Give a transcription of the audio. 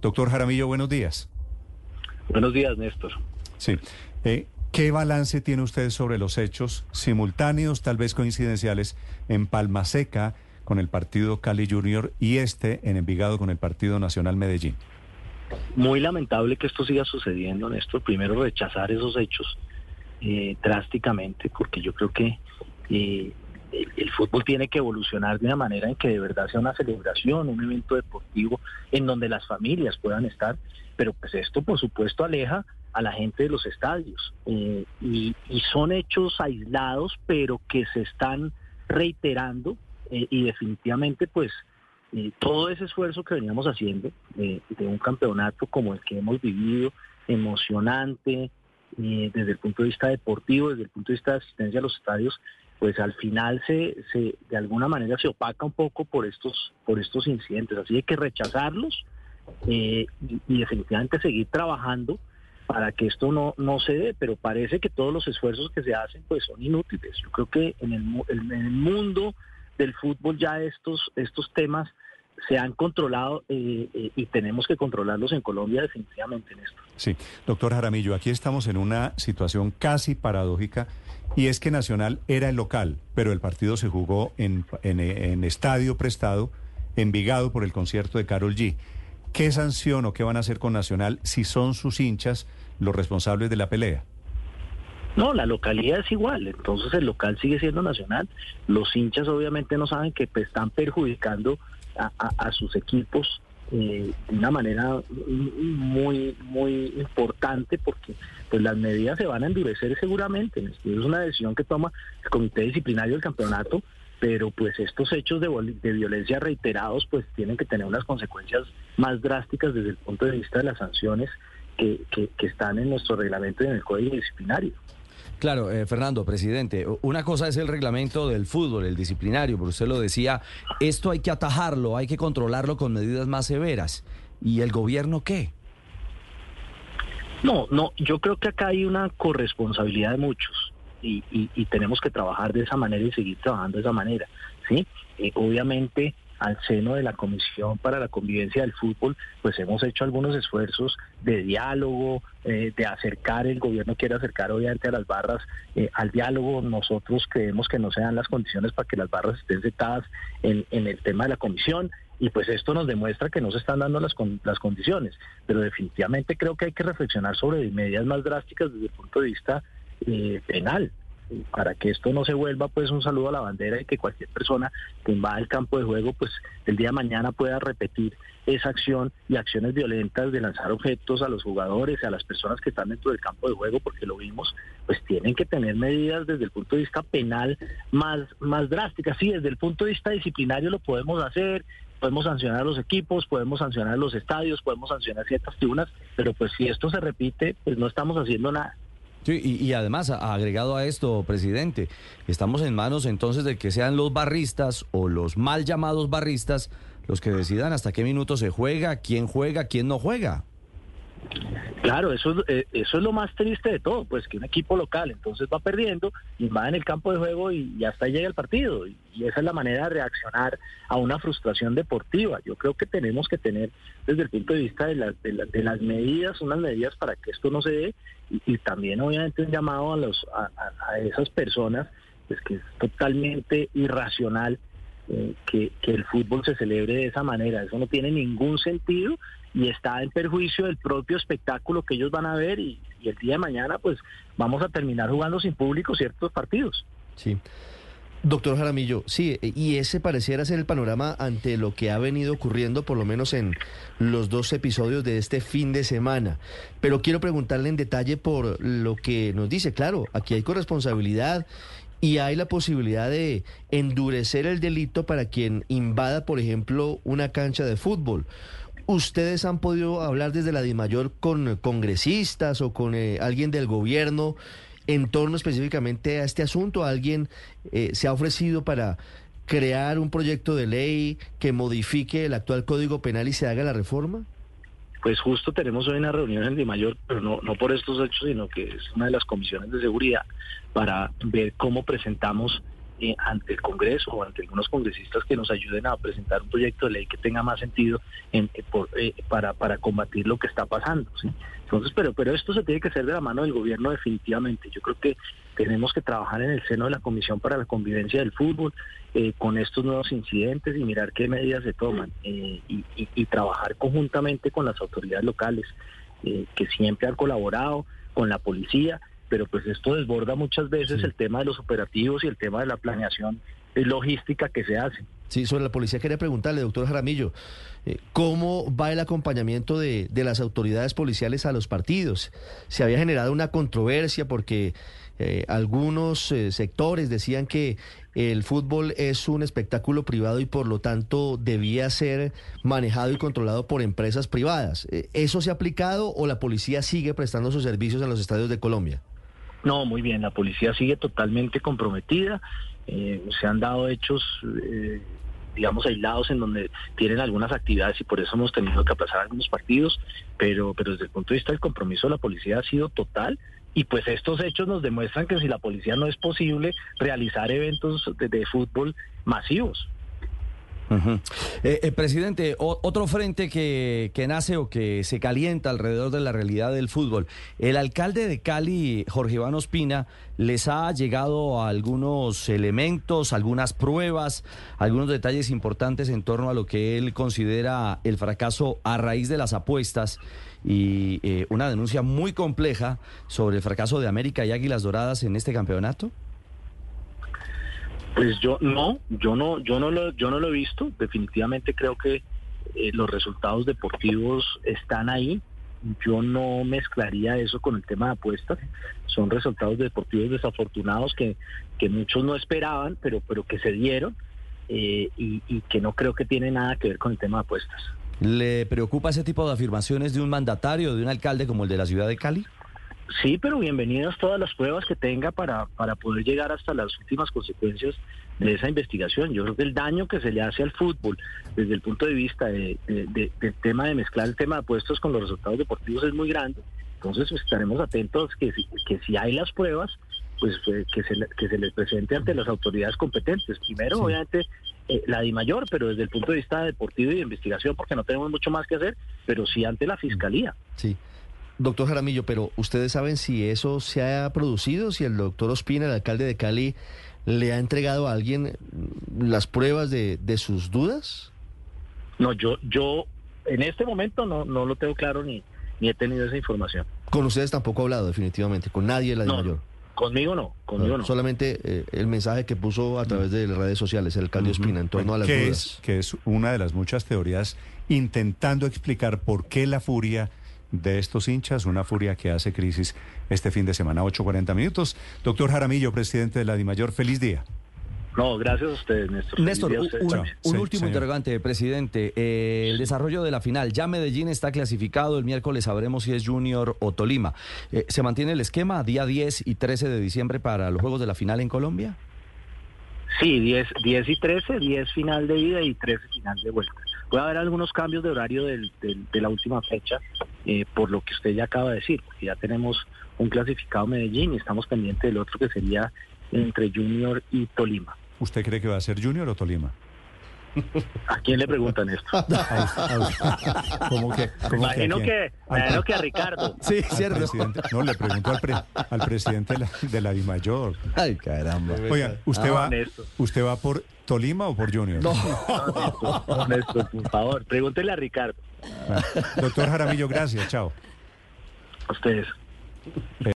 Doctor Jaramillo, buenos días. Buenos días, Néstor. Sí. Eh, ¿Qué balance tiene usted sobre los hechos simultáneos, tal vez coincidenciales, en Palma Seca con el partido Cali Junior y este en Envigado con el Partido Nacional Medellín? Muy lamentable que esto siga sucediendo, Néstor. Primero, rechazar esos hechos eh, drásticamente, porque yo creo que eh, el, fútbol tiene que evolucionar de una manera en que de verdad sea una celebración, un evento deportivo en donde las familias puedan estar, pero pues esto por supuesto aleja a la gente de los estadios eh, y, son hechos aislados pero que se están reiterando eh, y definitivamente pues eh, todo ese esfuerzo que veníamos haciendo de un campeonato como el que hemos vivido, emocionante, desde el punto de vista deportivo, desde el punto de vista de asistencia a los estadios, pues al final se, se de alguna manera se opaca un poco por estos por estos incidentes. Así hay que rechazarlos eh, y, definitivamente seguir trabajando para que esto no no se dé pero parece que todos los esfuerzos que se hacen pues son inútiles. Yo creo que en el, en el mundo del fútbol ya estos estos temas se han controlado eh, eh, y tenemos que controlarlos en Colombia definitivamente en esto. Sí, doctor Jaramillo, aquí estamos en una situación casi paradójica y es que Nacional era el local, pero el partido se jugó en, en, estadio prestado, envigado por el concierto de Carol G. ¿Qué sanción o qué van a hacer con Nacional si son sus hinchas los responsables de la pelea? No, la localidad es igual, entonces el local sigue siendo nacional. Los hinchas obviamente no saben que pues, están perjudicando a sus equipos eh, de una manera muy muy importante porque pues las medidas se van a endurecer seguramente. Es una decisión que toma el comité disciplinario del campeonato, pero pues estos hechos de, violencia reiterados pues tienen que tener unas consecuencias más drásticas desde el punto de vista de las sanciones que, que están en nuestro reglamento y en el código disciplinario. Claro, eh, Fernando, presidente, una cosa es el reglamento del fútbol, el disciplinario, pero usted lo decía, esto hay que atajarlo, hay que controlarlo con medidas más severas. ¿Y el gobierno qué? No, no, yo creo que acá hay una corresponsabilidad de muchos y, tenemos que trabajar de esa manera y seguir trabajando de esa manera, ¿sí? Eh, obviamente al seno de la Comisión para la Convivencia del Fútbol, pues hemos hecho algunos esfuerzos de diálogo, eh, de acercar, el gobierno quiere acercar obviamente a las barras eh, al diálogo, nosotros creemos que no se dan las condiciones para que las barras estén sentadas en, el tema de la comisión y pues esto nos demuestra que no se están dando las, condiciones, pero definitivamente creo que hay que reflexionar sobre medidas más drásticas desde el punto de vista eh, penal para que esto no se vuelva pues un saludo a la bandera y que cualquier persona que invada el campo de juego pues el día de mañana pueda repetir esa acción y acciones violentas de lanzar objetos a los jugadores, a las personas que están dentro del campo de juego, porque lo vimos, pues tienen que tener medidas desde el punto de vista penal más, más drásticas. Sí, desde el punto de vista disciplinario lo podemos hacer, podemos sancionar a los equipos, podemos sancionar a los estadios, podemos sancionar ciertas tribunas, pero pues si esto se repite, pues no estamos haciendo nada. Sí, y, además, agregado a esto, presidente, estamos en manos entonces de que sean los barristas o los mal llamados barristas los que decidan hasta qué minuto se juega, quién juega, quién no juega. Claro, eso, eh, eso es lo más triste de todo, pues que un equipo local entonces va perdiendo y va en el campo de juego y, hasta ahí llega el partido. Y, esa es la manera de reaccionar a una frustración deportiva. Yo creo que tenemos que tener desde el punto de vista de, de, las medidas, unas medidas para que esto no se dé y, también obviamente un llamado a, los, a, esas personas, pues que es totalmente irracional eh, que, el fútbol se celebre de esa manera. Eso no tiene ningún sentido y está en perjuicio del propio espectáculo que ellos van a ver y, el día de mañana pues vamos a terminar jugando sin público ciertos partidos. Sí. Doctor Jaramillo, sí, y ese pareciera ser el panorama ante lo que ha venido ocurriendo, por lo menos en los dos episodios de este fin de semana. Pero quiero preguntarle en detalle por lo que nos dice. Claro, aquí hay corresponsabilidad y hay la posibilidad de endurecer el delito para quien invada, por ejemplo, una cancha de fútbol. ¿Ustedes han podido hablar desde la DIMAYOR con congresistas o con eh, alguien del gobierno en torno específicamente a este asunto? ¿Alguien eh, se ha ofrecido para crear un proyecto de ley que modifique el actual Código Penal y se haga la reforma? Pues justo tenemos hoy una reunión en DIMAYOR, pero no, no por estos hechos, sino que es una de las comisiones de seguridad para ver cómo presentamos eh, ante el Congreso o ante algunos congresistas que nos ayuden a presentar un proyecto de ley que tenga más sentido en, eh, eh, para, para combatir lo que está pasando. ¿sí? Entonces, pero, pero esto se tiene que hacer de la mano del gobierno definitivamente. Yo creo que tenemos que trabajar en el seno de la Comisión para la Convivencia del Fútbol con estos nuevos incidentes y mirar qué medidas se toman y, y- y trabajar conjuntamente con las autoridades locales que siempre han colaborado con la policía, pero pues esto desborda muchas veces Sí. el tema de los operativos y el tema de la planeación logística que se hace. Sí, sobre la policía quería preguntarle, doctor Jaramillo, eh, ¿cómo va el acompañamiento de, de las autoridades policiales a los partidos? Se había generado una controversia porque eh, algunos eh, sectores decían que el fútbol es un espectáculo privado y por lo tanto debía ser manejado y controlado por empresas privadas. ¿Eso se ha aplicado o la policía sigue prestando sus servicios en los estadios de Colombia? No, muy bien, la policía sigue totalmente comprometida. eh, se han dado hechos, eh, digamos, aislados en donde tienen algunas actividades y por eso hemos tenido que aplazar algunos partidos, pero, pero desde el punto de vista del compromiso de la policía ha sido total. Y pues estos hechos nos demuestran que si la policía no es posible realizar eventos de, de fútbol masivos. Ujú. Eh, presidente, otro frente que, que nace o que se calienta alrededor de la realidad del fútbol. El alcalde de Cali, Jorge Iván Ospina, les ha llegado algunos elementos, algunas pruebas, algunos detalles importantes en torno a lo que él considera el fracaso a raíz de las apuestas y eh, una denuncia muy compleja sobre el fracaso de América y Águilas Doradas en este campeonato. Pues yo no, yo no, yo no lo, yo no lo he visto. Definitivamente creo que eh, los resultados deportivos están ahí. Yo no mezclaría eso con el tema de apuestas. Son resultados deportivos desafortunados que, que muchos no esperaban, pero, pero que se dieron eh, y, y que no creo que tiene nada que ver con el tema de apuestas. ¿Le preocupa ese tipo de afirmaciones de un mandatario, de un alcalde como el de la ciudad de Cali? Sí, pero bienvenidas todas las pruebas que tenga para, para poder llegar hasta las últimas consecuencias de esa investigación. Yo creo que el daño que se le hace al fútbol desde el punto de vista de, de- de- del tema de mezclar el tema de apuestos con los resultados deportivos es muy grande. Entonces pues, estaremos atentos que si, que si hay las pruebas, pues eh, que, se, que se les presente ante las autoridades competentes. Primero, Sí. obviamente, eh, la de mayor, pero desde el punto de vista deportivo y de investigación, porque no tenemos mucho más que hacer, pero sí ante la fiscalía. Sí. Doctor Jaramillo, pero ¿ustedes saben si eso se ha producido? Si el doctor Ospina, el alcalde de Cali, le ha entregado a alguien mm, las pruebas de, de sus dudas? No, yo, yo en este momento no, no lo tengo claro ni, ni he tenido esa información. Con ustedes tampoco ha hablado, definitivamente, con nadie de la No, mayor. Conmigo no, conmigo no. Solamente eh, el mensaje que puso a través de las redes sociales el alcalde Ospina en torno a las que dudas. es, que es una de las muchas teorías intentando explicar por qué la furia de estos hinchas, una furia que hace crisis este fin de semana, 8.40 minutos. Doctor Jaramillo, presidente de la DIMAYOR, feliz día. No, gracias a ustedes, Néstor. Néstor, un, ustedes un- también. un Sí, último señor. interrogante, presidente. Eh, el desarrollo de la final. Ya Medellín está clasificado. El miércoles sabremos si es Junior o Tolima. Eh, ¿Se mantiene el esquema día 10 y 13 de diciembre para los juegos de la final en Colombia? Sí, 10, 10 y 13, 10 final de ida y 13 final de vuelta. Puede haber algunos cambios de horario del- del- de la última fecha, eh, por lo que usted ya acaba de decir, porque ya tenemos un clasificado Medellín y estamos pendientes del otro que sería entre Junior y Tolima. ¿Usted cree que va a ser Junior o Tolima? ¿A quién le preguntan esto? ¿Cómo que, cómo Imagino que, imagino que a Ricardo. Sí, presidente. No, le pregunto al, pre- al presidente de la, de la DIMAYOR. Ay, caramba. Oiga, ¿usted, Ah, va. ¿usted va por Tolima o por Junior? No. No, Néstor, por favor, pregúntele a Ricardo. Doctor Jaramillo, gracias. Chao. A ustedes.